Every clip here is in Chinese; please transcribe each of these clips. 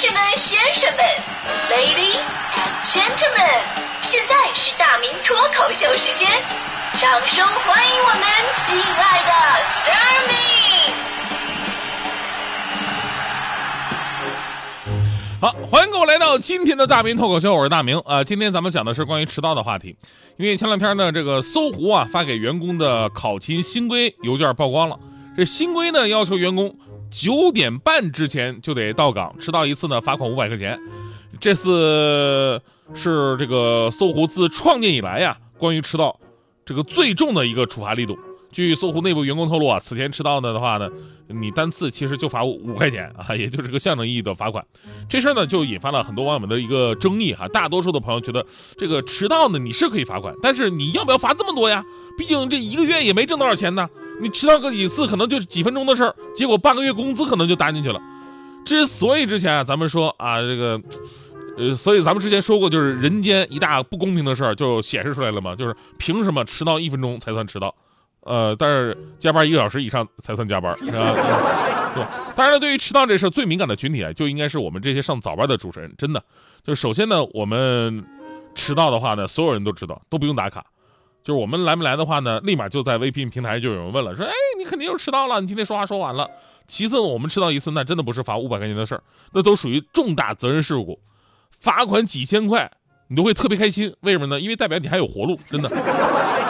士们、先生们，Ladies and Gentlemen，现在是大明脱口秀时间，掌声欢迎我们亲爱的 s t a r m y 好，欢迎各位来到今天的大明脱口秀，我是大明啊。今天咱们讲的是关于迟到的话题，因为前两天呢，这个搜狐啊发给员工的考勤新规邮件曝光了，这新规呢要求员工。九点半之前就得到岗，迟到一次呢罚款五百块钱。这次是这个搜狐自创建以来呀，关于迟到这个最重的一个处罚力度。据搜狐内部员工透露啊，此前迟到呢的话呢，你单次其实就罚五块钱啊，也就是个象征意义的罚款。这事儿呢就引发了很多网友们的一个争议哈。大多数的朋友觉得这个迟到呢你是可以罚款，但是你要不要罚这么多呀？毕竟这一个月也没挣多少钱呢。你迟到个几次，可能就是几分钟的事儿，结果半个月工资可能就搭进去了。之所以之前啊，咱们说啊，这个，呃，所以咱们之前说过，就是人间一大不公平的事儿就显示出来了嘛，就是凭什么迟到一分钟才算迟到？呃，但是加班一个小时以上才算加班，是吧？对。当然了，对于迟到这事儿，最敏感的群体啊，就应该是我们这些上早班的主持人。真的，就是首先呢，我们迟到的话呢，所有人都知道，都不用打卡。就是我们来没来的话呢，立马就在微信平台就有人问了，说，哎，你肯定又迟到了，你今天说话说晚了。其次，我们迟到一次，那真的不是罚五百块钱的事儿，那都属于重大责任事故，罚款几千块，你都会特别开心。为什么呢？因为代表你还有活路，真的。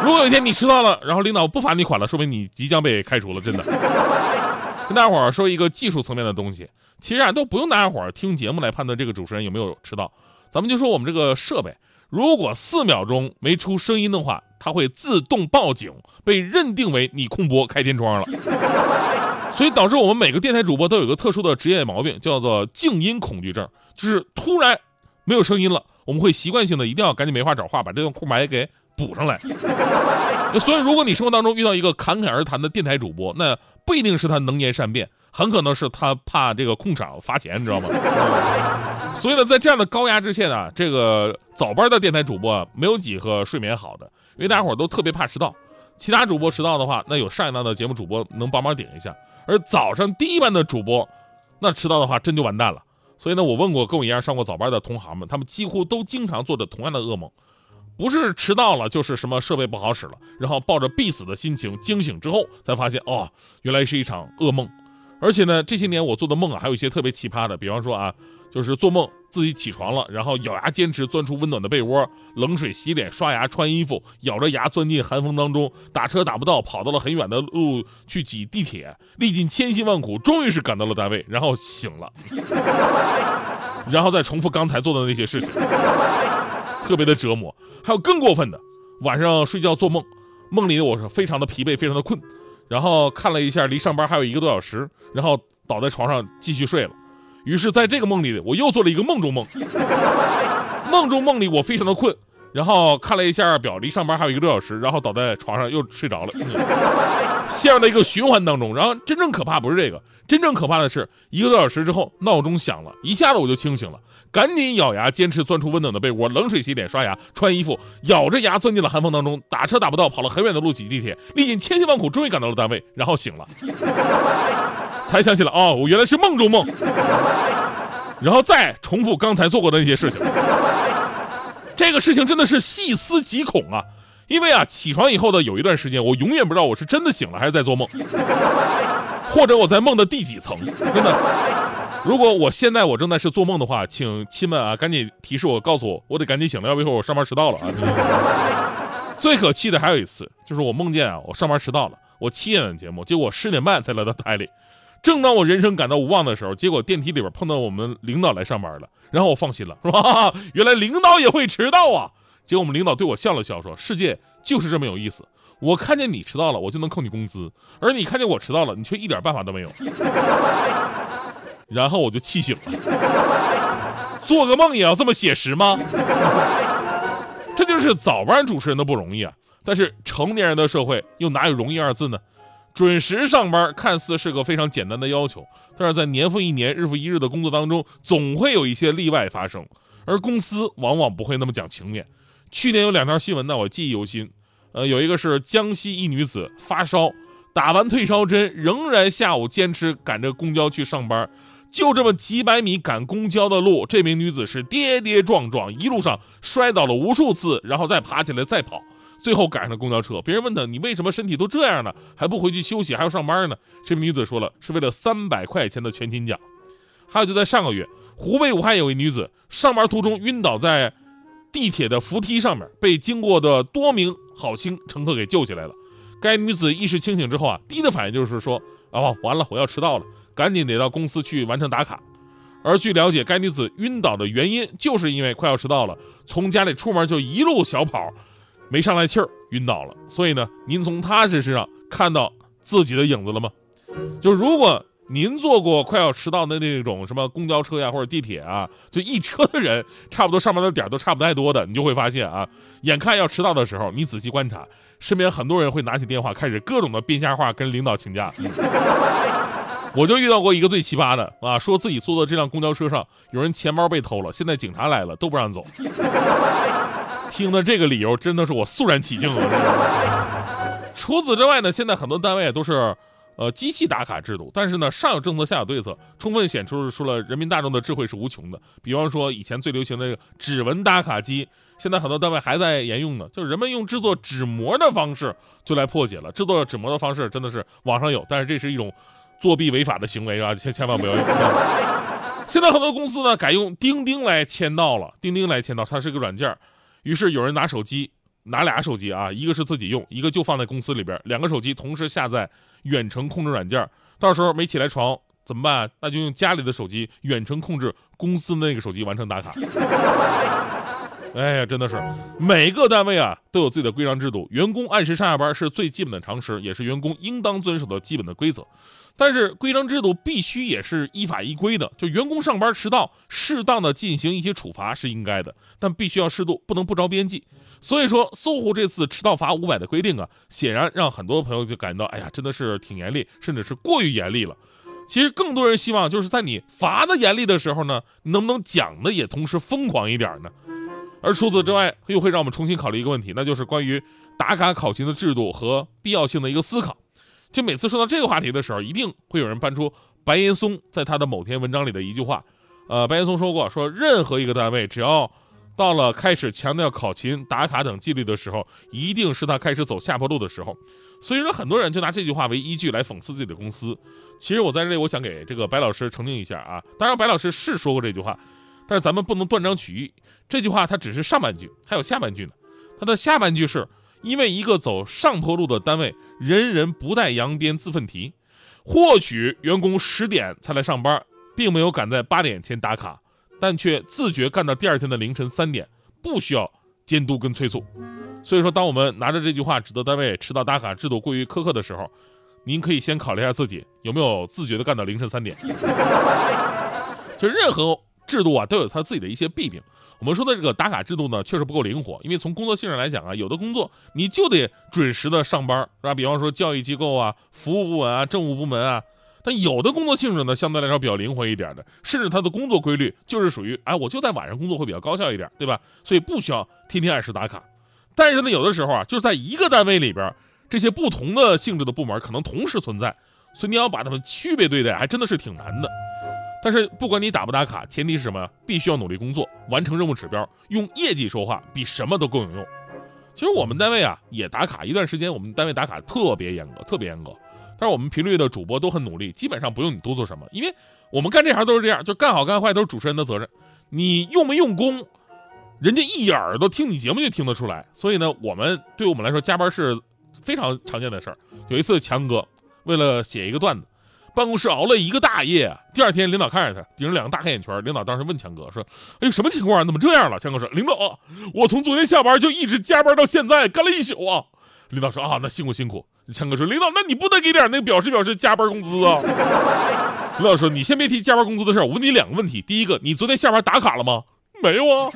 如果有一天你迟到了，然后领导不罚你款了，说明你即将被开除了，真的。跟大伙儿说一个技术层面的东西，其实啊都不用大家伙儿听节目来判断这个主持人有没有迟到，咱们就说我们这个设备。如果四秒钟没出声音的话，它会自动报警，被认定为你空播开天窗了。所以导致我们每个电台主播都有一个特殊的职业毛病，叫做静音恐惧症，就是突然没有声音了，我们会习惯性的一定要赶紧没话找话，把这段空白给补上来。所以，如果你生活当中遇到一个侃侃而谈的电台主播，那不一定是他能言善辩，很可能是他怕这个控场罚钱，你知道吗？所以呢，在这样的高压之下呢，这个早班的电台主播没有几个睡眠好的，因为大家伙都特别怕迟到。其他主播迟到的话，那有上一档的节目主播能帮忙顶一下。而早上第一班的主播，那迟到的话真就完蛋了。所以呢，我问过跟我一样上过早班的同行们，他们几乎都经常做着同样的噩梦，不是迟到了，就是什么设备不好使了，然后抱着必死的心情惊醒之后，才发现哦，原来是一场噩梦。而且呢，这些年我做的梦啊，还有一些特别奇葩的，比方说啊。就是做梦自己起床了，然后咬牙坚持钻出温暖的被窝，冷水洗脸、刷牙、穿衣服，咬着牙钻进寒风当中，打车打不到，跑到了很远的路去挤地铁，历尽千辛万苦，终于是赶到了单位，然后醒了，然后再重复刚才做的那些事情，特别的折磨。还有更过分的，晚上睡觉做梦，梦里我是非常的疲惫，非常的困，然后看了一下离上班还有一个多小时，然后倒在床上继续睡了。于是，在这个梦里，我又做了一个梦中梦。梦中梦里，我非常的困，然后看了一下表，离上班还有一个多小时，然后倒在床上又睡着了，陷入了一个循环当中。然后，真正可怕不是这个，真正可怕的是一个多小时之后，闹钟响了，一下子我就清醒了，赶紧咬牙坚持钻出温暖的被窝，冷水洗脸、刷牙、穿衣服，咬着牙钻进了寒风当中，打车打不到，跑了很远的路挤地铁，历尽千辛万苦，终于赶到了单位，然后醒了。才想起来哦，我原来是梦中梦，然后再重复刚才做过的那些事情。这个事情真的是细思极恐啊！因为啊，起床以后的有一段时间，我永远不知道我是真的醒了还是在做梦，或者我在梦的第几层。真的，如果我现在我正在是做梦的话，请亲们啊，赶紧提示我，告诉我，我得赶紧醒了，要不一会儿我上班迟到了啊！最可气的还有一次，就是我梦见啊，我上班迟到了，我七点的节目，结果十点半才来到台里。正当我人生感到无望的时候，结果电梯里边碰到我们领导来上班了，然后我放心了，是吧？原来领导也会迟到啊！结果我们领导对我笑了笑，说：“世界就是这么有意思，我看见你迟到了，我就能扣你工资；而你看见我迟到了，你却一点办法都没有。” 然后我就气醒了，做个梦也要这么写实吗？这就是早班主持人的不容易啊！但是成年人的社会又哪有容易二字呢？准时上班看似是个非常简单的要求，但是在年复一年、日复一日的工作当中，总会有一些例外发生，而公司往往不会那么讲情面。去年有两条新闻呢，我记忆犹新。呃，有一个是江西一女子发烧，打完退烧针，仍然下午坚持赶着公交去上班，就这么几百米赶公交的路，这名女子是跌跌撞撞，一路上摔倒了无数次，然后再爬起来再跑，最后赶上了公交车。别人问她：“你为什么身体都这样了？还不回去休息，还要上班呢？”这名女子说了：“是为了三百块钱的全勤奖。”还有就在上个月，湖北武汉有位女子上班途中晕倒在地铁的扶梯上面，被经过的多名好心乘客给救起来了。该女子意识清醒之后啊，第一的反应就是说：“啊，完了，我要迟到了。”赶紧得到公司去完成打卡，而据了解，该女子晕倒的原因就是因为快要迟到了，从家里出门就一路小跑，没上来气儿晕倒了。所以呢，您从她身上看到自己的影子了吗？就如果您坐过快要迟到的那种什么公交车呀或者地铁啊，就一车的人差不多上班的点都差不太多的，你就会发现啊，眼看要迟到的时候，你仔细观察，身边很多人会拿起电话开始各种的编瞎话跟领导请假。我就遇到过一个最奇葩的啊，说自己坐的这辆公交车上有人钱包被偷了，现在警察来了都不让走。听的这个理由真的是我肃然起敬了！除此之外呢，现在很多单位都是呃机器打卡制度，但是呢上有政策下有对策，充分显出出了人民大众的智慧是无穷的。比方说以前最流行的指纹打卡机，现在很多单位还在沿用呢，就是人们用制作纸模的方式就来破解了。制作纸模的方式真的是网上有，但是这是一种。作弊违法的行为啊，千千万不要用。现在很多公司呢改用钉钉来签到了，钉钉来签到，它是一个软件于是有人拿手机，拿俩手机啊，一个是自己用，一个就放在公司里边，两个手机同时下载远程控制软件到时候没起来床怎么办？那就用家里的手机远程控制公司那个手机完成打卡。哎呀，真的是每个单位啊都有自己的规章制度，员工按时上下班是最基本的常识，也是员工应当遵守的基本的规则。但是规章制度必须也是依法依规的，就员工上班迟到，适当的进行一些处罚是应该的，但必须要适度，不能不着边际。所以说，搜狐这次迟到罚五百的规定啊，显然让很多朋友就感到，哎呀，真的是挺严厉，甚至是过于严厉了。其实更多人希望就是在你罚的严厉的时候呢，能不能讲的也同时疯狂一点呢？而除此之外，又会让我们重新考虑一个问题，那就是关于打卡考勤的制度和必要性的一个思考。就每次说到这个话题的时候，一定会有人搬出白岩松在他的某篇文章里的一句话。呃，白岩松说过，说任何一个单位只要到了开始强调考勤、打卡等纪律的时候，一定是他开始走下坡路的时候。所以说，很多人就拿这句话为依据来讽刺自己的公司。其实我在这里，我想给这个白老师澄清一下啊。当然，白老师是说过这句话，但是咱们不能断章取义。这句话它只是上半句，还有下半句呢。它的下半句是。因为一个走上坡路的单位，人人不带扬鞭自奋蹄，或许员工十点才来上班，并没有赶在八点前打卡，但却自觉干到第二天的凌晨三点，不需要监督跟催促。所以说，当我们拿着这句话指责单位迟到打卡制度过于苛刻的时候，您可以先考虑一下自己有没有自觉的干到凌晨三点。就任何制度啊，都有它自己的一些弊病。我们说的这个打卡制度呢，确实不够灵活，因为从工作性质来讲啊，有的工作你就得准时的上班，是吧？比方说教育机构啊、服务部门啊、政务部门啊，但有的工作性质呢，相对来说比较灵活一点的，甚至它的工作规律就是属于，哎，我就在晚上工作会比较高效一点，对吧？所以不需要天天按时打卡。但是呢，有的时候啊，就是在一个单位里边，这些不同的性质的部门可能同时存在，所以你要把它们区别对待，还真的是挺难的。但是不管你打不打卡，前提是什么？必须要努力工作，完成任务指标，用业绩说话，比什么都更有用。其实我们单位啊也打卡，一段时间我们单位打卡特别严格，特别严格。但是我们频率的主播都很努力，基本上不用你多做什么，因为我们干这行都是这样，就干好干坏都是主持人的责任。你用没用功，人家一眼儿都听你节目就听得出来。所以呢，我们对我们来说加班是非常常见的事儿。有一次强哥为了写一个段子。办公室熬了一个大夜，第二天领导看着他，顶着两个大黑眼圈。领导当时问强哥说：“哎呦，什么情况啊？怎么这样了？”强哥说：“领导，我从昨天下班就一直加班到现在，干了一宿啊。”领导说：“啊，那辛苦辛苦。”强哥说：“领导，那你不得给点那表示表示加班工资啊？”领导说：“你先别提加班工资的事我问你两个问题。第一个，你昨天下班打卡了吗？没有啊。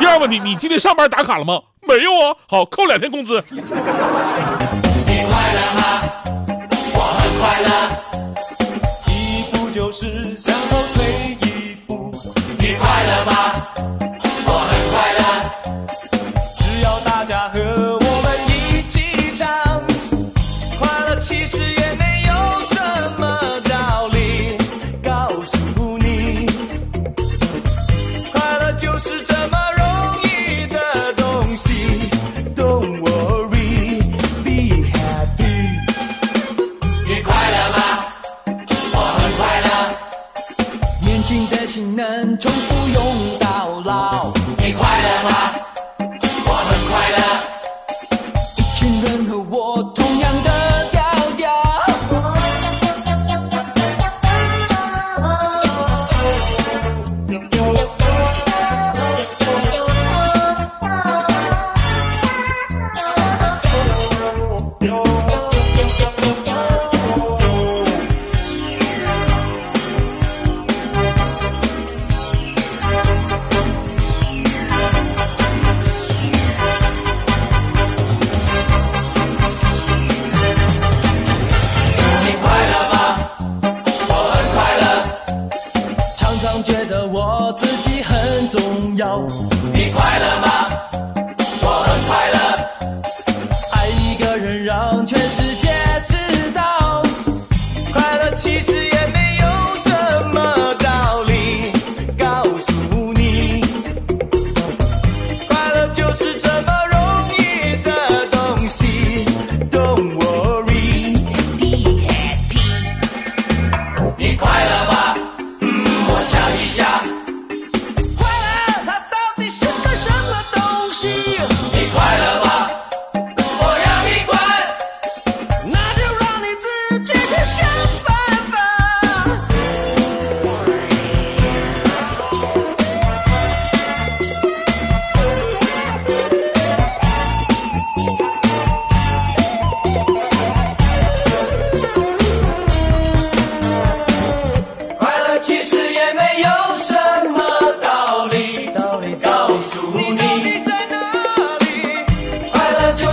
第二个问题，你今天上班打卡了吗？没有啊。好，扣两天工资。”你快乐吗？我很快乐。只想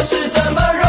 是怎么？